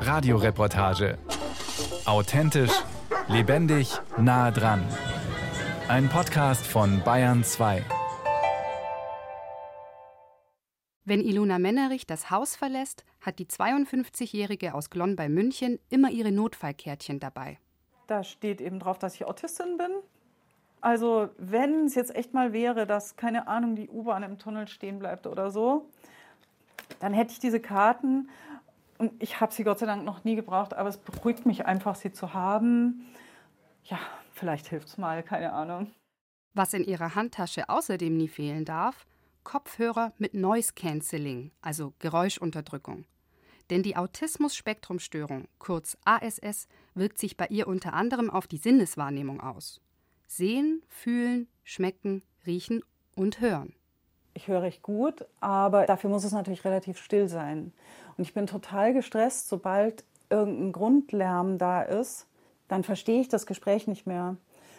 Radioreportage. Authentisch, lebendig, nah dran. Ein Podcast von Bayern 2. Wenn Ilona Mennerich das Haus verlässt, hat die 52-Jährige aus Glonn bei München immer ihre Notfallkärtchen dabei. Da steht eben drauf, dass ich Autistin bin. Also wenn es jetzt echt mal wäre, dass, keine Ahnung, die U-Bahn im Tunnel stehen bleibt oder so, dann hätte ich diese Karten und ich habe sie Gott sei Dank noch nie gebraucht, aber es beruhigt mich einfach, sie zu haben. Ja, vielleicht hilft es mal, keine Ahnung. Was in ihrer Handtasche außerdem nie fehlen darf, Kopfhörer mit Noise Cancelling, also Geräuschunterdrückung. Denn die Autismus-Spektrum-Störung, kurz ASS, wirkt sich bei ihr unter anderem auf die Sinneswahrnehmung aus. Sehen, fühlen, schmecken, riechen und hören. Ich höre recht gut, aber dafür muss es natürlich relativ still sein. Und ich bin total gestresst, sobald irgendein Grundlärm da ist, dann verstehe ich das Gespräch nicht mehr.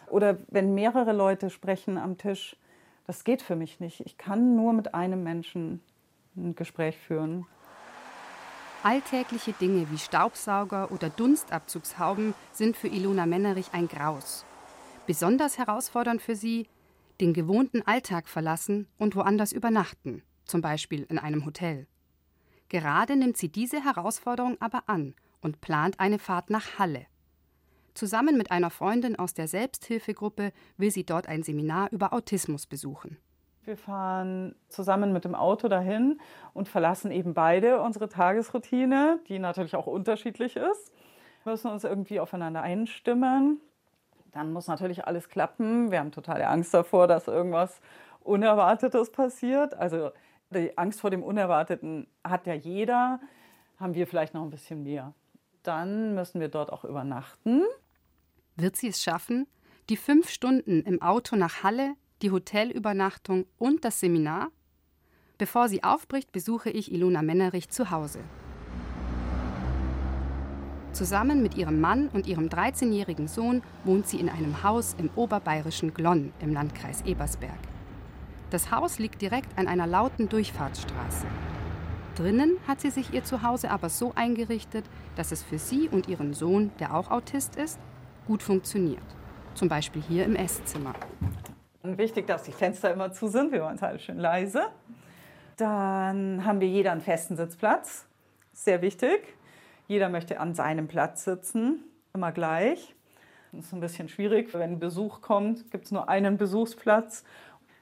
Oder wenn mehrere Leute sprechen am Tisch, das geht für mich nicht. Ich kann nur mit einem Menschen ein Gespräch führen. Alltägliche Dinge wie Staubsauger oder Dunstabzugshauben sind für Ilona Mennerich ein Graus. Besonders herausfordernd für sie, den gewohnten Alltag verlassen und woanders übernachten, zum Beispiel in einem Hotel. Gerade nimmt sie diese Herausforderung aber an und plant eine Fahrt nach Halle. Zusammen mit einer Freundin aus der Selbsthilfegruppe will sie dort ein Seminar über Autismus besuchen. Wir fahren zusammen mit dem Auto dahin und verlassen eben beide unsere Tagesroutine, die natürlich auch unterschiedlich ist. Wir müssen uns irgendwie aufeinander einstimmen. Dann muss natürlich alles klappen. Wir haben totale Angst davor, dass irgendwas Unerwartetes passiert. Also die Angst vor dem Unerwarteten hat ja jeder, haben wir vielleicht noch ein bisschen mehr. Dann müssen wir dort auch übernachten. Wird sie es schaffen? Die fünf Stunden im Auto nach Halle, die Hotelübernachtung und das Seminar? Bevor sie aufbricht, besuche ich Ilona Mennerich zu Hause. Zusammen mit ihrem Mann und ihrem 13-jährigen Sohn wohnt sie in einem Haus im oberbayerischen Glonn im Landkreis Ebersberg. Das Haus liegt direkt an einer lauten Durchfahrtsstraße. Drinnen hat sie sich ihr Zuhause aber so eingerichtet, dass es für sie und ihren Sohn, der auch Autist ist, gut funktioniert. Zum Beispiel hier im Esszimmer. Wichtig, dass die Fenster immer zu sind. Wir es halt schön leise. Dann haben wir jeder einen festen Sitzplatz. Sehr wichtig. Jeder möchte an seinem Platz sitzen, immer gleich. Das ist ein bisschen schwierig. Wenn Besuch kommt, gibt es nur einen Besuchsplatz.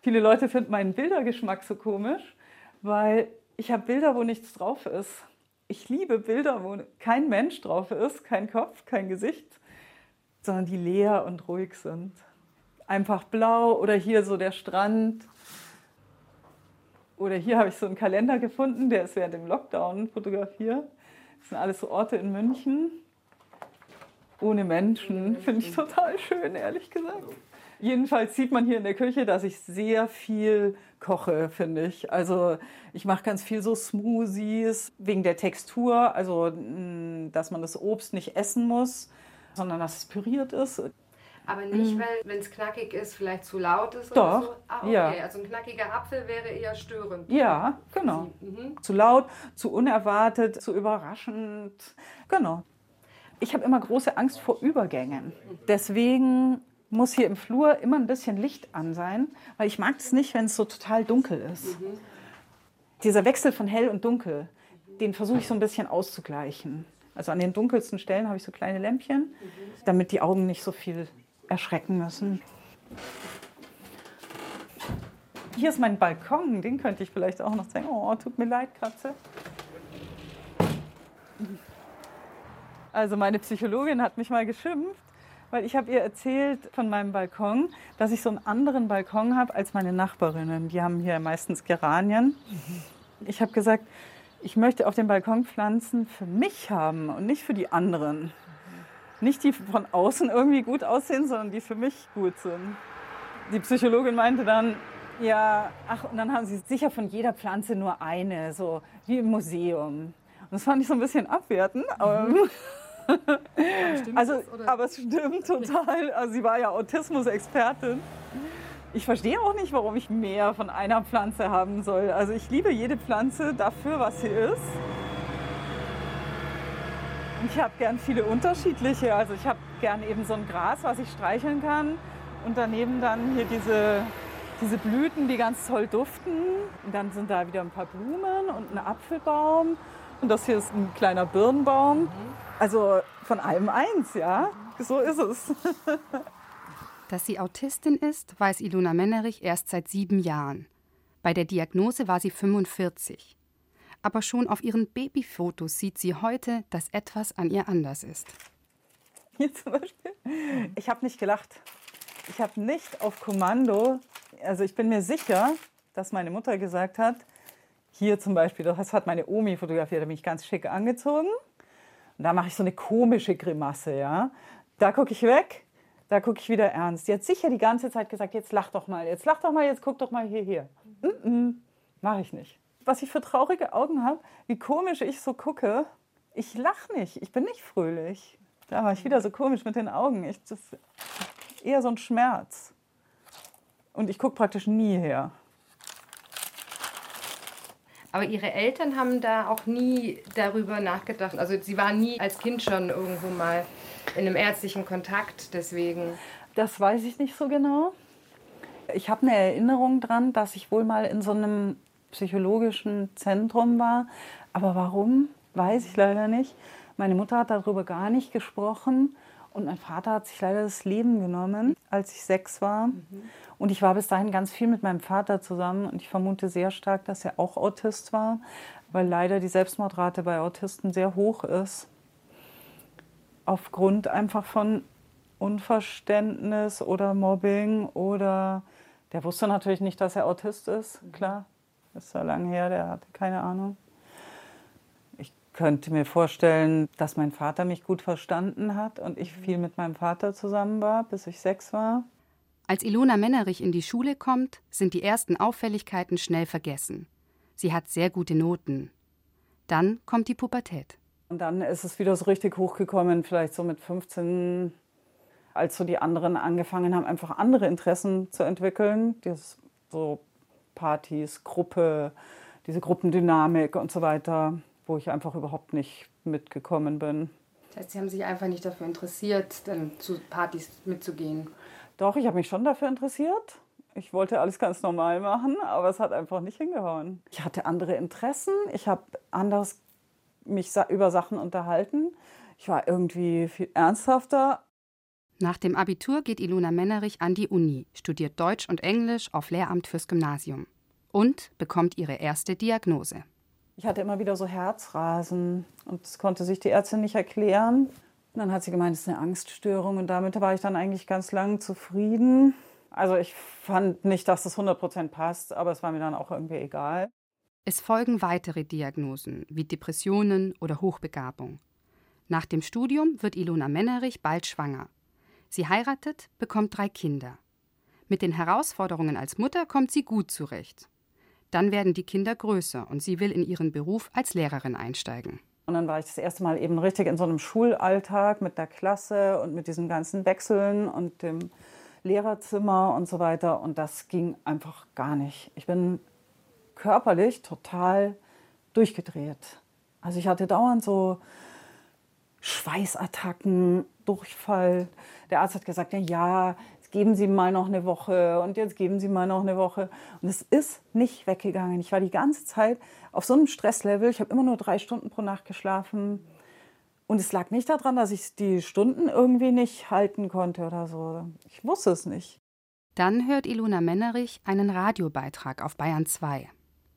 Viele Leute finden meinen Bildergeschmack so komisch, weil ich habe Bilder, wo nichts drauf ist. Ich liebe Bilder, wo kein Mensch drauf ist, kein Kopf, kein Gesicht, sondern die leer und ruhig sind. Einfach blau oder hier so der Strand. Oder hier habe ich so einen Kalender gefunden, der ist während dem Lockdown fotografiert. Das sind alles so Orte in München. Ohne Menschen. Finde ich total schön, ehrlich gesagt. Jedenfalls sieht man hier in der Küche, dass ich sehr viel koche, finde ich. Also ich mache ganz viel so Smoothies wegen der Textur, also mm, dass man das Obst nicht essen muss, sondern dass es püriert ist. Aber nicht, weil, wenn es knackig ist, vielleicht zu laut ist Doch, oder so? Ah, okay. ja. Also ein knackiger Apfel wäre eher störend. Ja, genau. Mhm. Zu laut, zu unerwartet, zu überraschend. Genau. Ich habe immer große Angst vor Übergängen. Deswegen muss hier im Flur immer ein bisschen Licht an sein, weil ich mag es nicht, wenn es so total dunkel ist. Dieser Wechsel von hell und dunkel, den versuche ich so ein bisschen auszugleichen. Also an den dunkelsten Stellen habe ich so kleine Lämpchen, damit die Augen nicht so viel erschrecken müssen. Hier ist mein Balkon, den könnte ich vielleicht auch noch zeigen. Oh, tut mir leid, Katze. Also meine Psychologin hat mich mal geschimpft, weil ich habe ihr erzählt von meinem Balkon, dass ich so einen anderen Balkon habe als meine Nachbarinnen. Die haben hier meistens Geranien. Ich habe gesagt, ich möchte auf dem Balkon Pflanzen für mich haben und nicht für die anderen. Nicht die von außen irgendwie gut aussehen, sondern die für mich gut sind. Die Psychologin meinte dann, ja, ach, und dann haben sie sicher von jeder Pflanze nur eine, so wie im Museum. Und das fand ich so ein bisschen abwertend. Aber, also, aber es stimmt total. Also sie war ja Autismus-Expertin. Ich verstehe auch nicht, warum ich mehr von einer Pflanze haben soll. Also ich liebe jede Pflanze dafür, was sie ist. Ich habe gern viele unterschiedliche. Also ich habe gern eben so ein Gras, was ich streicheln kann. Und daneben dann hier diese, diese Blüten, die ganz toll duften. Und dann sind da wieder ein paar Blumen und ein Apfelbaum. Und das hier ist ein kleiner Birnbaum. Also von allem eins, ja. So ist es. Dass sie Autistin ist, weiß Ilona Mennerich erst seit sieben Jahren. Bei der Diagnose war sie 45. Aber schon auf ihren Babyfotos sieht sie heute, dass etwas an ihr anders ist. Hier zum Beispiel. Ich habe nicht gelacht. Ich habe nicht auf Kommando, also ich bin mir sicher, dass meine Mutter gesagt hat, hier zum Beispiel, das hat meine Omi fotografiert, da bin ganz schick angezogen. Und da mache ich so eine komische Grimasse, ja. Da gucke ich weg, da gucke ich wieder ernst. Die hat sicher die ganze Zeit gesagt, jetzt lach doch mal, jetzt lach doch mal, jetzt guck doch mal hier, hier. -mm, mache ich nicht. Was ich für traurige Augen habe, wie komisch ich so gucke. Ich lache nicht, ich bin nicht fröhlich. Da war ich wieder so komisch mit den Augen. Ich, das ist eher so ein Schmerz. Und ich gucke praktisch nie her. Aber Ihre Eltern haben da auch nie darüber nachgedacht. Also Sie waren nie als Kind schon irgendwo mal in einem ärztlichen Kontakt, deswegen. Das weiß ich nicht so genau. Ich habe eine Erinnerung dran, dass ich wohl mal in so einem psychologischen Zentrum war. Aber warum, weiß ich leider nicht. Meine Mutter hat darüber gar nicht gesprochen. Und mein Vater hat sich leider das Leben genommen, als ich sechs war. Mhm. Und ich war bis dahin ganz viel mit meinem Vater zusammen. Und ich vermute sehr stark, dass er auch Autist war, weil leider die Selbstmordrate bei Autisten sehr hoch ist. Aufgrund einfach von Unverständnis oder Mobbing oder der wusste natürlich nicht, dass er Autist ist, mhm. klar. Das ist ja lange her, der hatte keine Ahnung könnte mir vorstellen, dass mein Vater mich gut verstanden hat und ich viel mit meinem Vater zusammen war, bis ich sechs war. Als Ilona Männerich in die Schule kommt, sind die ersten Auffälligkeiten schnell vergessen. Sie hat sehr gute Noten. Dann kommt die Pubertät. Und dann ist es wieder so richtig hochgekommen, vielleicht so mit 15, als so die anderen angefangen haben, einfach andere Interessen zu entwickeln. Das so Partys, Gruppe, diese Gruppendynamik und so weiter wo ich einfach überhaupt nicht mitgekommen bin. Das heißt, Sie haben sich einfach nicht dafür interessiert, dann zu Partys mitzugehen? Doch, ich habe mich schon dafür interessiert. Ich wollte alles ganz normal machen, aber es hat einfach nicht hingehauen. Ich hatte andere Interessen, ich habe anders mich über Sachen unterhalten. Ich war irgendwie viel ernsthafter. Nach dem Abitur geht Ilona Mennerich an die Uni, studiert Deutsch und Englisch auf Lehramt fürs Gymnasium und bekommt ihre erste Diagnose. Ich hatte immer wieder so Herzrasen und das konnte sich die Ärztin nicht erklären. Und dann hat sie gemeint, es ist eine Angststörung und damit war ich dann eigentlich ganz lang zufrieden. Also ich fand nicht, dass das 100% passt, aber es war mir dann auch irgendwie egal. Es folgen weitere Diagnosen wie Depressionen oder Hochbegabung. Nach dem Studium wird Ilona Mennerich bald schwanger. Sie heiratet, bekommt drei Kinder. Mit den Herausforderungen als Mutter kommt sie gut zurecht. Dann werden die Kinder größer und sie will in ihren Beruf als Lehrerin einsteigen. Und dann war ich das erste Mal eben richtig in so einem Schulalltag mit der Klasse und mit diesen ganzen Wechseln und dem Lehrerzimmer und so weiter. Und das ging einfach gar nicht. Ich bin körperlich total durchgedreht. Also ich hatte dauernd so Schweißattacken, Durchfall. Der Arzt hat gesagt, ja, ja, geben Sie mal noch eine Woche und jetzt geben Sie mal noch eine Woche. Und es ist nicht weggegangen. Ich war die ganze Zeit auf so einem Stresslevel. Ich habe immer nur drei Stunden pro Nacht geschlafen. Und es lag nicht daran, dass ich die Stunden irgendwie nicht halten konnte oder so. Ich wusste es nicht. Dann hört Ilona Mennerich einen Radiobeitrag auf Bayern 2.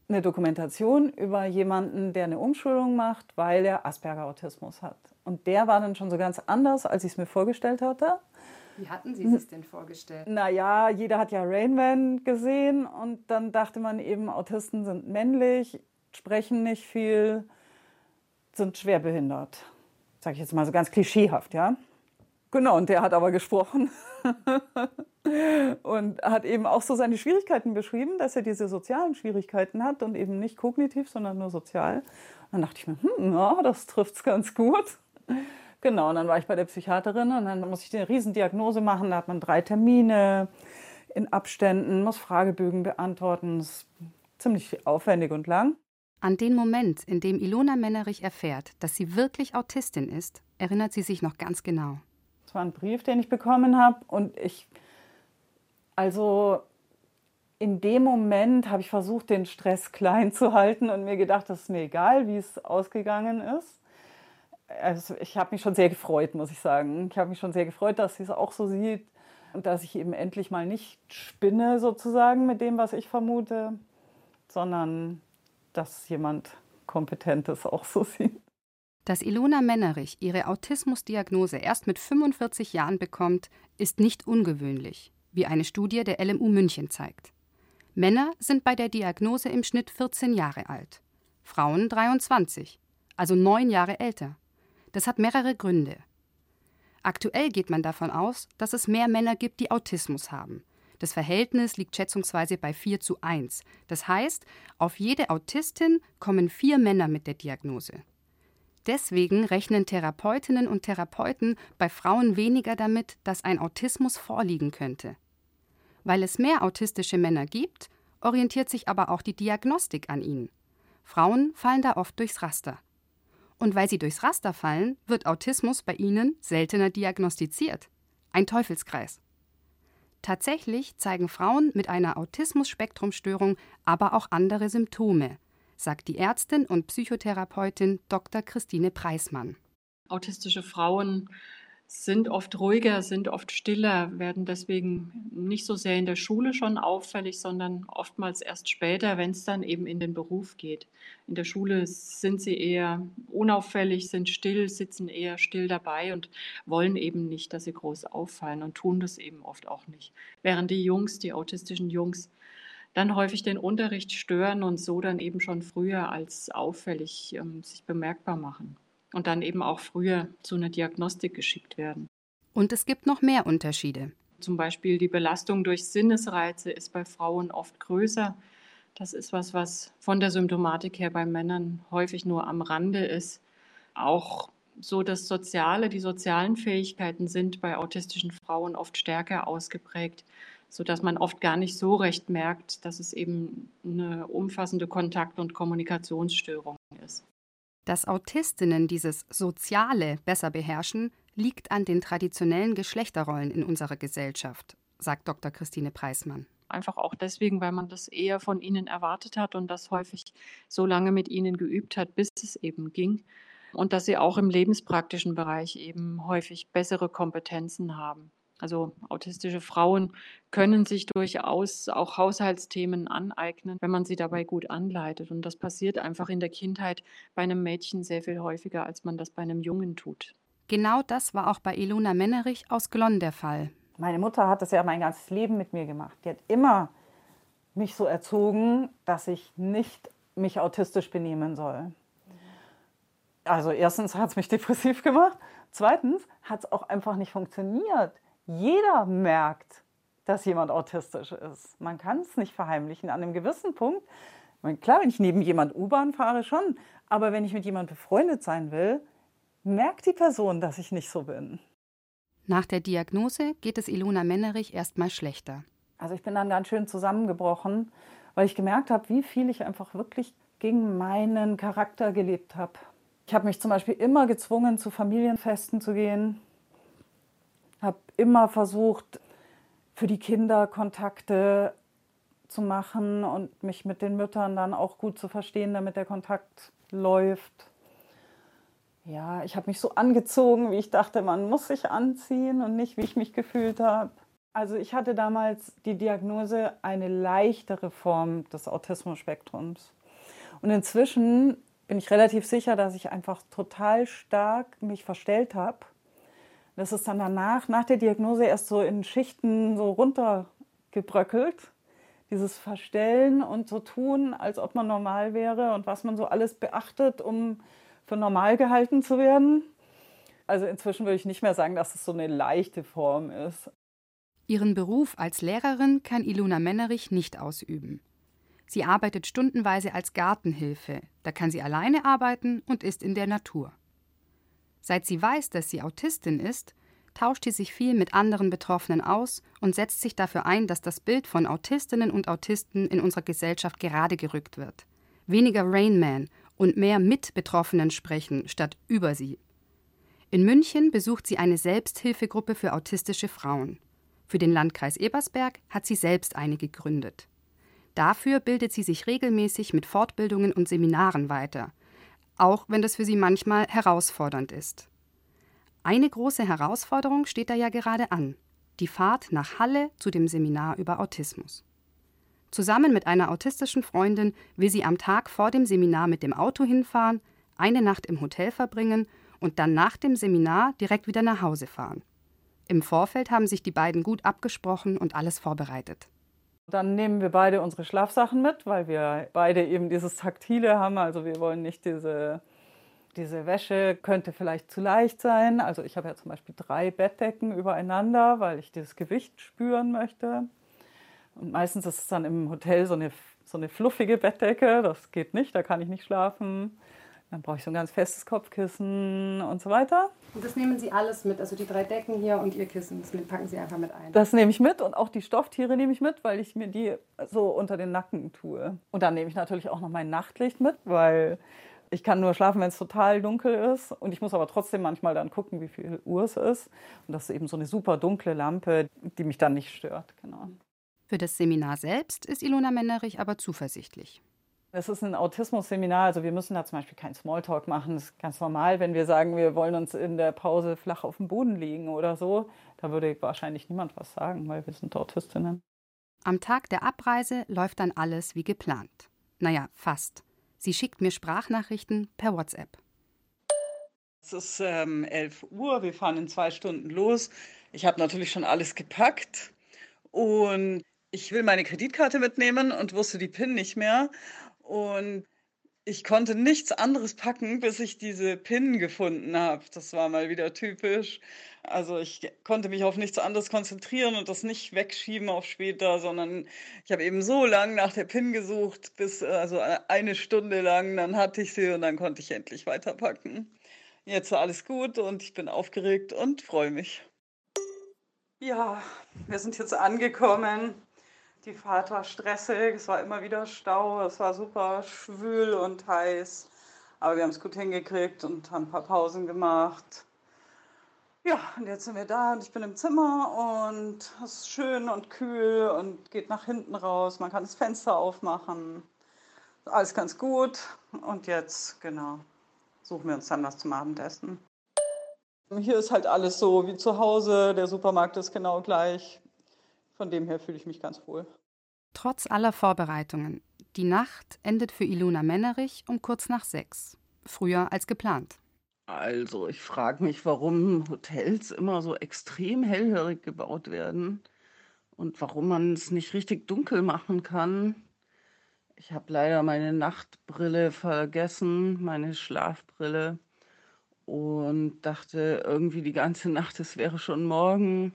Eine Dokumentation über jemanden, der eine Umschulung macht, weil er Asperger-Autismus hat. Und der war dann schon so ganz anders, als ich es mir vorgestellt hatte. Wie hatten Sie es denn vorgestellt? Naja, jeder hat ja Rainman gesehen und dann dachte man eben, Autisten sind männlich, sprechen nicht viel, sind schwerbehindert. Sage ich jetzt mal so ganz klischeehaft, ja. Genau, und der hat aber gesprochen und hat eben auch so seine Schwierigkeiten beschrieben, dass er diese sozialen Schwierigkeiten hat und eben nicht kognitiv, sondern nur sozial. Dann dachte ich mir, hm, ja, das trifft es ganz gut. Genau, und dann war ich bei der Psychiaterin und dann muss ich eine Riesendiagnose machen. Da hat man drei Termine in Abständen, muss Fragebögen beantworten. Das ist ziemlich aufwendig und lang. An den Moment, in dem Ilona Mennerich erfährt, dass sie wirklich Autistin ist, erinnert sie sich noch ganz genau. Es war ein Brief, den ich bekommen habe und ich, also in dem Moment habe ich versucht, den Stress klein zu halten und mir gedacht, das ist mir egal, wie es ausgegangen ist. Also ich habe mich schon sehr gefreut, muss ich sagen. Ich habe mich schon sehr gefreut, dass sie es auch so sieht und dass ich eben endlich mal nicht spinne sozusagen mit dem, was ich vermute, sondern dass jemand Kompetentes auch so sieht. Dass Ilona Mennerich ihre Autismusdiagnose erst mit 45 Jahren bekommt, ist nicht ungewöhnlich, wie eine Studie der LMU München zeigt. Männer sind bei der Diagnose im Schnitt 14 Jahre alt, Frauen 23, also neun Jahre älter. Das hat mehrere Gründe. Aktuell geht man davon aus, dass es mehr Männer gibt, die Autismus haben. Das Verhältnis liegt schätzungsweise bei 4 zu 1. Das heißt, auf jede Autistin kommen vier Männer mit der Diagnose. Deswegen rechnen Therapeutinnen und Therapeuten bei Frauen weniger damit, dass ein Autismus vorliegen könnte. Weil es mehr autistische Männer gibt, orientiert sich aber auch die Diagnostik an ihnen. Frauen fallen da oft durchs Raster. Und weil sie durchs Raster fallen, wird Autismus bei ihnen seltener diagnostiziert. Ein Teufelskreis. Tatsächlich zeigen Frauen mit einer Autismus-Spektrumstörung aber auch andere Symptome, sagt die Ärztin und Psychotherapeutin Dr. Christine Preismann. Autistische Frauen sind oft ruhiger, sind oft stiller, werden deswegen nicht so sehr in der Schule schon auffällig, sondern oftmals erst später, wenn es dann eben in den Beruf geht. In der Schule sind sie eher unauffällig, sind still, sitzen eher still dabei und wollen eben nicht, dass sie groß auffallen und tun das eben oft auch nicht. Während die Jungs, die autistischen Jungs, dann häufig den Unterricht stören und so dann eben schon früher als auffällig ähm, sich bemerkbar machen und dann eben auch früher zu einer Diagnostik geschickt werden. Und es gibt noch mehr Unterschiede. Zum Beispiel die Belastung durch Sinnesreize ist bei Frauen oft größer. Das ist was, was von der Symptomatik her bei Männern häufig nur am Rande ist. Auch so das Soziale, die sozialen Fähigkeiten sind bei autistischen Frauen oft stärker ausgeprägt, sodass man oft gar nicht so recht merkt, dass es eben eine umfassende Kontakt- und Kommunikationsstörung ist. Dass Autistinnen dieses Soziale besser beherrschen, liegt an den traditionellen Geschlechterrollen in unserer Gesellschaft, sagt Dr. Christine Preismann. Einfach auch deswegen, weil man das eher von ihnen erwartet hat und das häufig so lange mit ihnen geübt hat, bis es eben ging. Und dass sie auch im lebenspraktischen Bereich eben häufig bessere Kompetenzen haben. Also autistische Frauen können sich durchaus auch Haushaltsthemen aneignen, wenn man sie dabei gut anleitet. Und das passiert einfach in der Kindheit bei einem Mädchen sehr viel häufiger, als man das bei einem Jungen tut. Genau das war auch bei Ilona Mennerich aus Glonn der Fall. Meine Mutter hat das ja mein ganzes Leben mit mir gemacht. Die hat immer mich so erzogen, dass ich nicht mich autistisch benehmen soll. Also erstens hat es mich depressiv gemacht. Zweitens hat es auch einfach nicht funktioniert. Jeder merkt, dass jemand autistisch ist. Man kann es nicht verheimlichen. An einem gewissen Punkt, klar, wenn ich neben jemand U-Bahn fahre, schon, aber wenn ich mit jemandem befreundet sein will, merkt die Person, dass ich nicht so bin. Nach der Diagnose geht es Ilona Mennerich erstmal schlechter. Also ich bin dann ganz schön zusammengebrochen, weil ich gemerkt habe, wie viel ich einfach wirklich gegen meinen Charakter gelebt habe. Ich habe mich zum Beispiel immer gezwungen, zu Familienfesten zu gehen immer versucht, für die Kinder Kontakte zu machen und mich mit den Müttern dann auch gut zu verstehen, damit der Kontakt läuft. Ja, ich habe mich so angezogen, wie ich dachte, man muss sich anziehen und nicht, wie ich mich gefühlt habe. Also ich hatte damals die Diagnose eine leichtere Form des Autismus-Spektrums. Und inzwischen bin ich relativ sicher, dass ich einfach total stark mich verstellt habe das ist dann danach, nach der Diagnose, erst so in Schichten so runtergebröckelt. Dieses Verstellen und so tun, als ob man normal wäre und was man so alles beachtet, um für normal gehalten zu werden. Also inzwischen würde ich nicht mehr sagen, dass es so eine leichte Form ist. Ihren Beruf als Lehrerin kann Ilona Mennerich nicht ausüben. Sie arbeitet stundenweise als Gartenhilfe. Da kann sie alleine arbeiten und ist in der Natur. Seit sie weiß, dass sie Autistin ist, tauscht sie sich viel mit anderen Betroffenen aus und setzt sich dafür ein, dass das Bild von Autistinnen und Autisten in unserer Gesellschaft gerade gerückt wird. weniger Rain Man und mehr mit Betroffenen sprechen statt über sie. In München besucht sie eine Selbsthilfegruppe für autistische Frauen. Für den Landkreis Ebersberg hat sie selbst eine gegründet. Dafür bildet sie sich regelmäßig mit Fortbildungen und Seminaren weiter, auch wenn das für sie manchmal herausfordernd ist. Eine große Herausforderung steht da ja gerade an: die Fahrt nach Halle zu dem Seminar über Autismus. Zusammen mit einer autistischen Freundin will sie am Tag vor dem Seminar mit dem Auto hinfahren, eine Nacht im Hotel verbringen und dann nach dem Seminar direkt wieder nach Hause fahren. Im Vorfeld haben sich die beiden gut abgesprochen und alles vorbereitet. Dann nehmen wir beide unsere Schlafsachen mit, weil wir beide eben dieses Taktile haben. Also wir wollen nicht diese, diese Wäsche, könnte vielleicht zu leicht sein. Also ich habe ja zum Beispiel drei Bettdecken übereinander, weil ich dieses Gewicht spüren möchte. Und meistens ist es dann im Hotel so eine, so eine fluffige Bettdecke. Das geht nicht, da kann ich nicht schlafen. Dann brauche ich so ein ganz festes Kopfkissen und so weiter. Und das nehmen Sie alles mit, also die drei Decken hier und Ihr Kissen, das packen Sie einfach mit ein. Das nehme ich mit und auch die Stofftiere nehme ich mit, weil ich mir die so unter den Nacken tue. Und dann nehme ich natürlich auch noch mein Nachtlicht mit, weil ich kann nur schlafen, wenn es total dunkel ist. Und ich muss aber trotzdem manchmal dann gucken, wie viel Uhr es ist. Und das ist eben so eine super dunkle Lampe, die mich dann nicht stört. Genau. Für das Seminar selbst ist Ilona Mennerich aber zuversichtlich. Es ist ein Autismus-Seminar, also wir müssen da zum Beispiel keinen Smalltalk machen. Das ist ganz normal, wenn wir sagen, wir wollen uns in der Pause flach auf dem Boden liegen oder so. Da würde wahrscheinlich niemand was sagen, weil wir sind Autistinnen. Am Tag der Abreise läuft dann alles wie geplant. Naja, fast. Sie schickt mir Sprachnachrichten per WhatsApp. Es ist ähm, 11 Uhr, wir fahren in zwei Stunden los. Ich habe natürlich schon alles gepackt und ich will meine Kreditkarte mitnehmen und wusste die PIN nicht mehr. Und ich konnte nichts anderes packen, bis ich diese PIN gefunden habe. Das war mal wieder typisch. Also ich konnte mich auf nichts anderes konzentrieren und das nicht wegschieben auf später, sondern ich habe eben so lange nach der PIN gesucht, bis also eine Stunde lang, dann hatte ich sie und dann konnte ich endlich weiterpacken. Jetzt war alles gut und ich bin aufgeregt und freue mich. Ja, wir sind jetzt angekommen. Die Fahrt war stressig, es war immer wieder Stau, es war super schwül und heiß. Aber wir haben es gut hingekriegt und haben ein paar Pausen gemacht. Ja, und jetzt sind wir da und ich bin im Zimmer und es ist schön und kühl und geht nach hinten raus. Man kann das Fenster aufmachen. Alles ganz gut. Und jetzt, genau, suchen wir uns dann was zum Abendessen. Hier ist halt alles so wie zu Hause. Der Supermarkt ist genau gleich. Von dem her fühle ich mich ganz wohl. Trotz aller Vorbereitungen, die Nacht endet für Ilona Mennerich um kurz nach sechs. Früher als geplant. Also, ich frage mich, warum Hotels immer so extrem hellhörig gebaut werden und warum man es nicht richtig dunkel machen kann. Ich habe leider meine Nachtbrille vergessen, meine Schlafbrille und dachte irgendwie die ganze Nacht, es wäre schon morgen.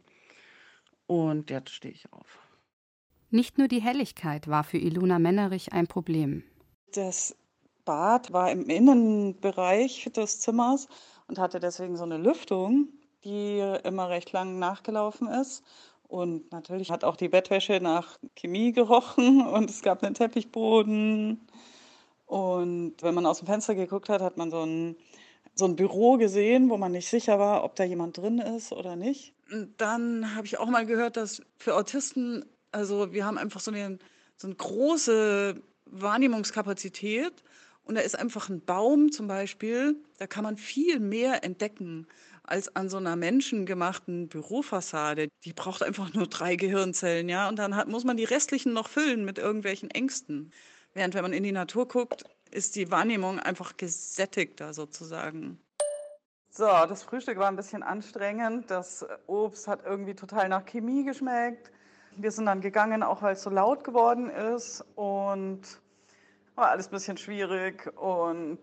Und jetzt stehe ich auf. Nicht nur die Helligkeit war für Ilona Mennerich ein Problem. Das Bad war im Innenbereich des Zimmers und hatte deswegen so eine Lüftung, die immer recht lang nachgelaufen ist. Und natürlich hat auch die Bettwäsche nach Chemie gerochen und es gab einen Teppichboden. Und wenn man aus dem Fenster geguckt hat, hat man so ein, so ein Büro gesehen, wo man nicht sicher war, ob da jemand drin ist oder nicht. Dann habe ich auch mal gehört, dass für Autisten, also wir haben einfach so eine, so eine große Wahrnehmungskapazität und da ist einfach ein Baum zum Beispiel, da kann man viel mehr entdecken als an so einer menschengemachten Bürofassade. Die braucht einfach nur drei Gehirnzellen, ja, und dann hat, muss man die restlichen noch füllen mit irgendwelchen Ängsten. Während wenn man in die Natur guckt, ist die Wahrnehmung einfach gesättigter sozusagen. So, das Frühstück war ein bisschen anstrengend. Das Obst hat irgendwie total nach Chemie geschmeckt. Wir sind dann gegangen, auch weil es so laut geworden ist und war alles ein bisschen schwierig und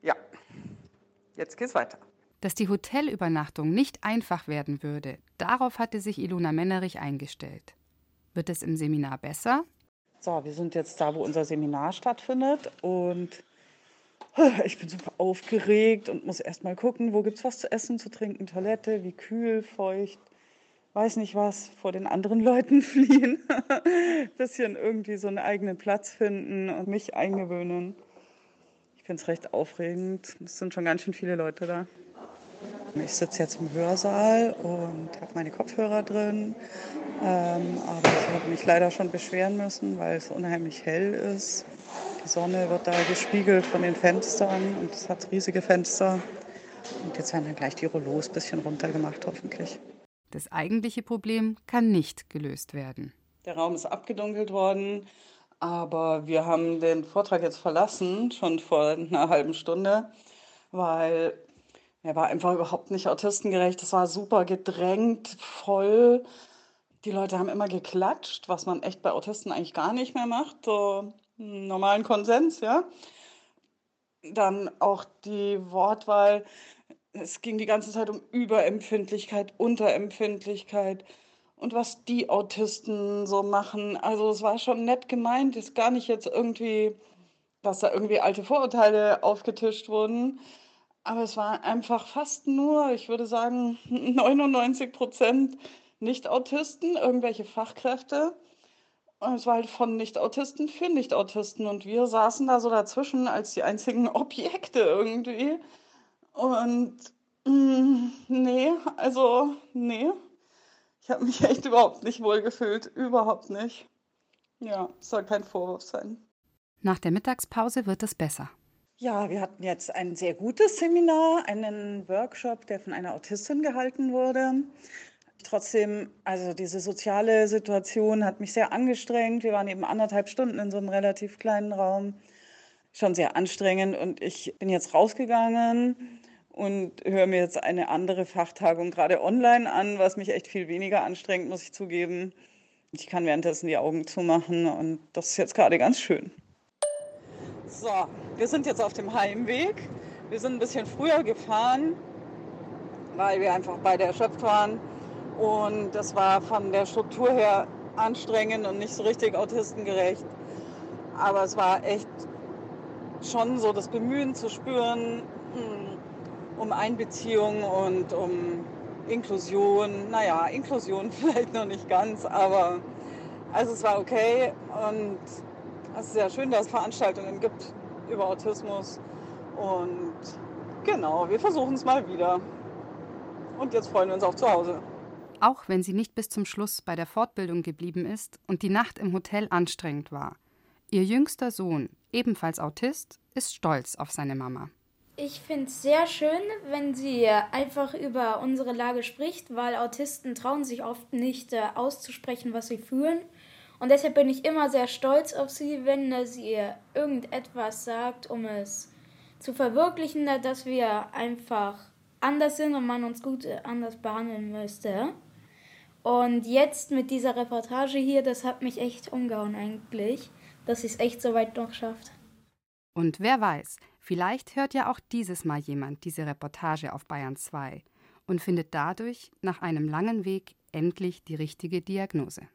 ja, jetzt geht's weiter. Dass die Hotelübernachtung nicht einfach werden würde, darauf hatte sich Ilona Mennerich eingestellt. Wird es im Seminar besser? So, wir sind jetzt da, wo unser Seminar stattfindet und ich bin super aufgeregt und muss erst mal gucken, wo gibt es was zu essen, zu trinken, Toilette, wie kühl, feucht weiß nicht was, vor den anderen Leuten fliehen. Bisschen irgendwie so einen eigenen Platz finden und mich eingewöhnen. Ich finde es recht aufregend. Es sind schon ganz schön viele Leute da. Ich sitze jetzt im Hörsaal und habe meine Kopfhörer drin. Ähm, aber ich habe mich leider schon beschweren müssen, weil es unheimlich hell ist. Die Sonne wird da gespiegelt von den Fenstern und es hat riesige Fenster. Und jetzt werden dann gleich die Rollos ein bisschen runtergemacht, hoffentlich. Das eigentliche Problem kann nicht gelöst werden. Der Raum ist abgedunkelt worden, aber wir haben den Vortrag jetzt verlassen, schon vor einer halben Stunde, weil er war einfach überhaupt nicht autistengerecht. Es war super gedrängt, voll. Die Leute haben immer geklatscht, was man echt bei Autisten eigentlich gar nicht mehr macht. So normalen Konsens, ja. Dann auch die Wortwahl es ging die ganze Zeit um Überempfindlichkeit, Unterempfindlichkeit und was die Autisten so machen. Also es war schon nett gemeint, ist gar nicht jetzt irgendwie, dass da irgendwie alte Vorurteile aufgetischt wurden. Aber es war einfach fast nur, ich würde sagen, 99 Prozent Nicht-Autisten, irgendwelche Fachkräfte. Es war halt von Nicht-Autisten für Nicht-Autisten. Und wir saßen da so dazwischen als die einzigen Objekte irgendwie. Und mh, mm, nee, also nee. Ich habe mich echt überhaupt nicht wohl gefühlt. Überhaupt nicht. Ja, soll kein Vorwurf sein. Nach der Mittagspause wird es besser. Ja, wir hatten jetzt ein sehr gutes Seminar, einen Workshop, der von einer Autistin gehalten wurde. Trotzdem, also diese soziale Situation hat mich sehr angestrengt. Wir waren eben anderthalb Stunden in so einem relativ kleinen Raum. Schon sehr anstrengend und ich bin jetzt rausgegangen und höre mir jetzt eine andere Fachtagung gerade online an, was mich echt viel weniger anstrengt, muss ich zugeben. Ich kann währenddessen die Augen zumachen und das ist jetzt gerade ganz schön. So, wir sind jetzt auf dem Heimweg. Wir sind ein bisschen früher gefahren, weil wir einfach beide erschöpft waren. Und das war von der Struktur her anstrengend und nicht so richtig autistengerecht. Aber es war echt schon so das Bemühen zu spüren, hm, um Einbeziehung und um Inklusion. Naja, Inklusion vielleicht noch nicht ganz, aber also es war okay und es ist sehr schön, dass es Veranstaltungen gibt über Autismus und genau, wir versuchen es mal wieder. Und jetzt freuen wir uns auf zu Hause. Auch wenn sie nicht bis zum Schluss bei der Fortbildung geblieben ist und die Nacht im Hotel anstrengend war. Ihr jüngster Sohn, ebenfalls Autist, ist stolz auf seine Mama. Ich finde es sehr schön, wenn sie einfach über unsere Lage spricht, weil Autisten trauen sich oft nicht äh, auszusprechen, was sie fühlen. Und deshalb bin ich immer sehr stolz auf sie, wenn äh, sie irgendetwas sagt, um es zu verwirklichen, dass wir einfach anders sind und man uns gut äh, anders behandeln müsste. Und jetzt mit dieser Reportage hier, das hat mich echt umgehauen eigentlich, dass sie es echt so weit noch schafft. Und wer weiß, vielleicht hört ja auch dieses Mal jemand diese Reportage auf Bayern 2 und findet dadurch nach einem langen Weg endlich die richtige Diagnose.